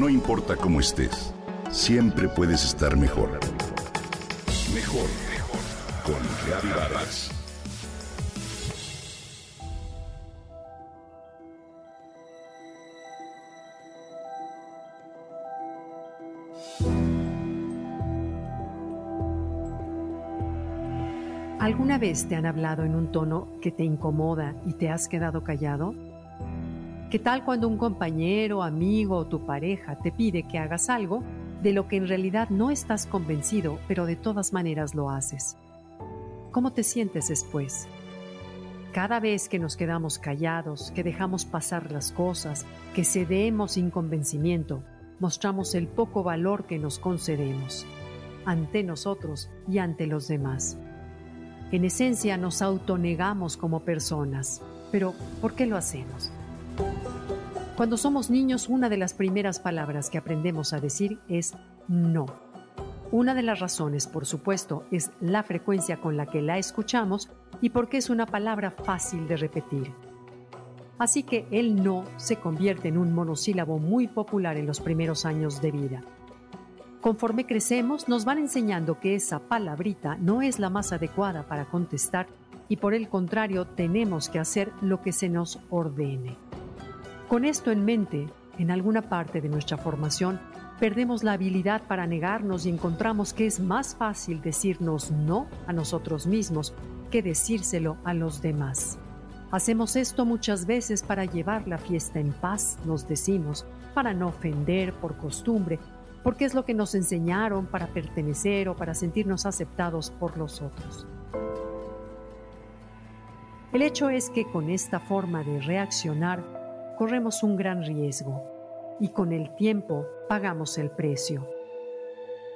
No importa cómo estés, siempre puedes estar mejor. Mejor, mejor. Con Reavivadas. ¿Alguna vez te han hablado en un tono que te incomoda y te has quedado callado? ¿Qué tal cuando un compañero, amigo o tu pareja te pide que hagas algo de lo que en realidad no estás convencido, pero de todas maneras lo haces? ¿Cómo te sientes después? Cada vez que nos quedamos callados, que dejamos pasar las cosas, que cedemos sin convencimiento, mostramos el poco valor que nos concedemos ante nosotros y ante los demás. En esencia nos autonegamos como personas. Pero, ¿por qué lo hacemos? Cuando somos niños, una de las primeras palabras que aprendemos a decir es no. Una de las razones, por supuesto, es la frecuencia con la que la escuchamos y porque es una palabra fácil de repetir. Así que el no se convierte en un monosílabo muy popular en los primeros años de vida. Conforme crecemos, nos van enseñando que esa palabrita no es la más adecuada para contestar y por el contrario tenemos que hacer lo que se nos ordene. Con esto en mente, en alguna parte de nuestra formación, perdemos la habilidad para negarnos y encontramos que es más fácil decirnos no a nosotros mismos que decírselo a los demás. Hacemos esto muchas veces para llevar la fiesta en paz, nos decimos, para no ofender por costumbre porque es lo que nos enseñaron para pertenecer o para sentirnos aceptados por los otros. El hecho es que con esta forma de reaccionar corremos un gran riesgo y con el tiempo pagamos el precio.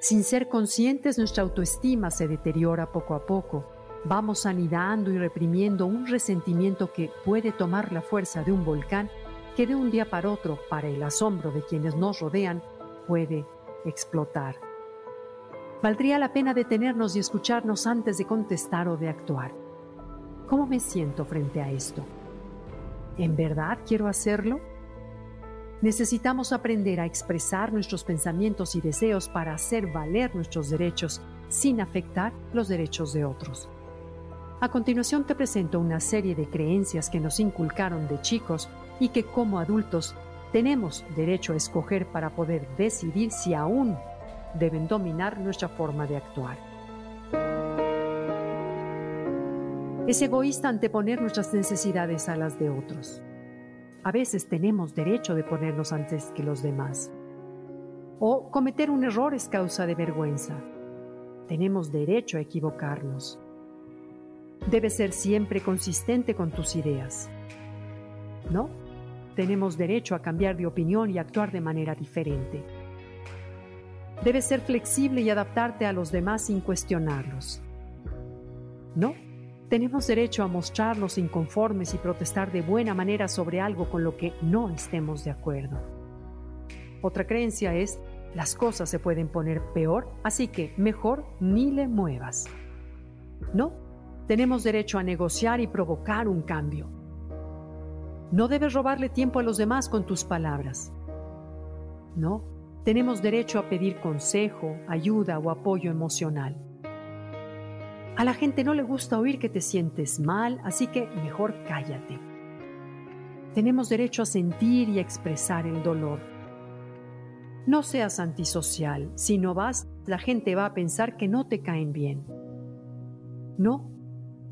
Sin ser conscientes nuestra autoestima se deteriora poco a poco. Vamos anidando y reprimiendo un resentimiento que puede tomar la fuerza de un volcán que de un día para otro, para el asombro de quienes nos rodean, puede explotar. Valdría la pena detenernos y escucharnos antes de contestar o de actuar. ¿Cómo me siento frente a esto? ¿En verdad quiero hacerlo? Necesitamos aprender a expresar nuestros pensamientos y deseos para hacer valer nuestros derechos sin afectar los derechos de otros. A continuación te presento una serie de creencias que nos inculcaron de chicos y que como adultos tenemos derecho a escoger para poder decidir si aún deben dominar nuestra forma de actuar. Es egoísta anteponer nuestras necesidades a las de otros. A veces tenemos derecho de ponernos antes que los demás. O cometer un error es causa de vergüenza. Tenemos derecho a equivocarnos. Debes ser siempre consistente con tus ideas. ¿No? tenemos derecho a cambiar de opinión y actuar de manera diferente. Debes ser flexible y adaptarte a los demás sin cuestionarlos. No, tenemos derecho a mostrarnos inconformes y protestar de buena manera sobre algo con lo que no estemos de acuerdo. Otra creencia es, las cosas se pueden poner peor, así que mejor ni le muevas. No, tenemos derecho a negociar y provocar un cambio. No debes robarle tiempo a los demás con tus palabras. No, tenemos derecho a pedir consejo, ayuda o apoyo emocional. A la gente no le gusta oír que te sientes mal, así que mejor cállate. Tenemos derecho a sentir y expresar el dolor. No seas antisocial. Si no vas, la gente va a pensar que no te caen bien. No,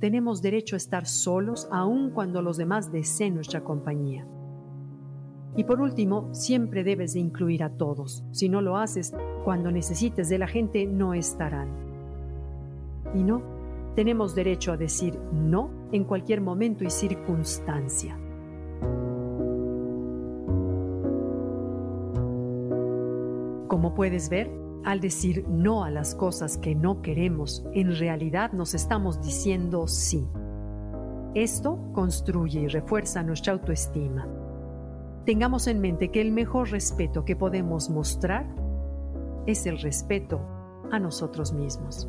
tenemos derecho a estar solos aun cuando los demás deseen nuestra compañía. Y por último, siempre debes de incluir a todos. Si no lo haces, cuando necesites de la gente no estarán. Y no, tenemos derecho a decir no en cualquier momento y circunstancia. Como puedes ver, al decir no a las cosas que no queremos, en realidad nos estamos diciendo sí. Esto construye y refuerza nuestra autoestima. Tengamos en mente que el mejor respeto que podemos mostrar es el respeto a nosotros mismos.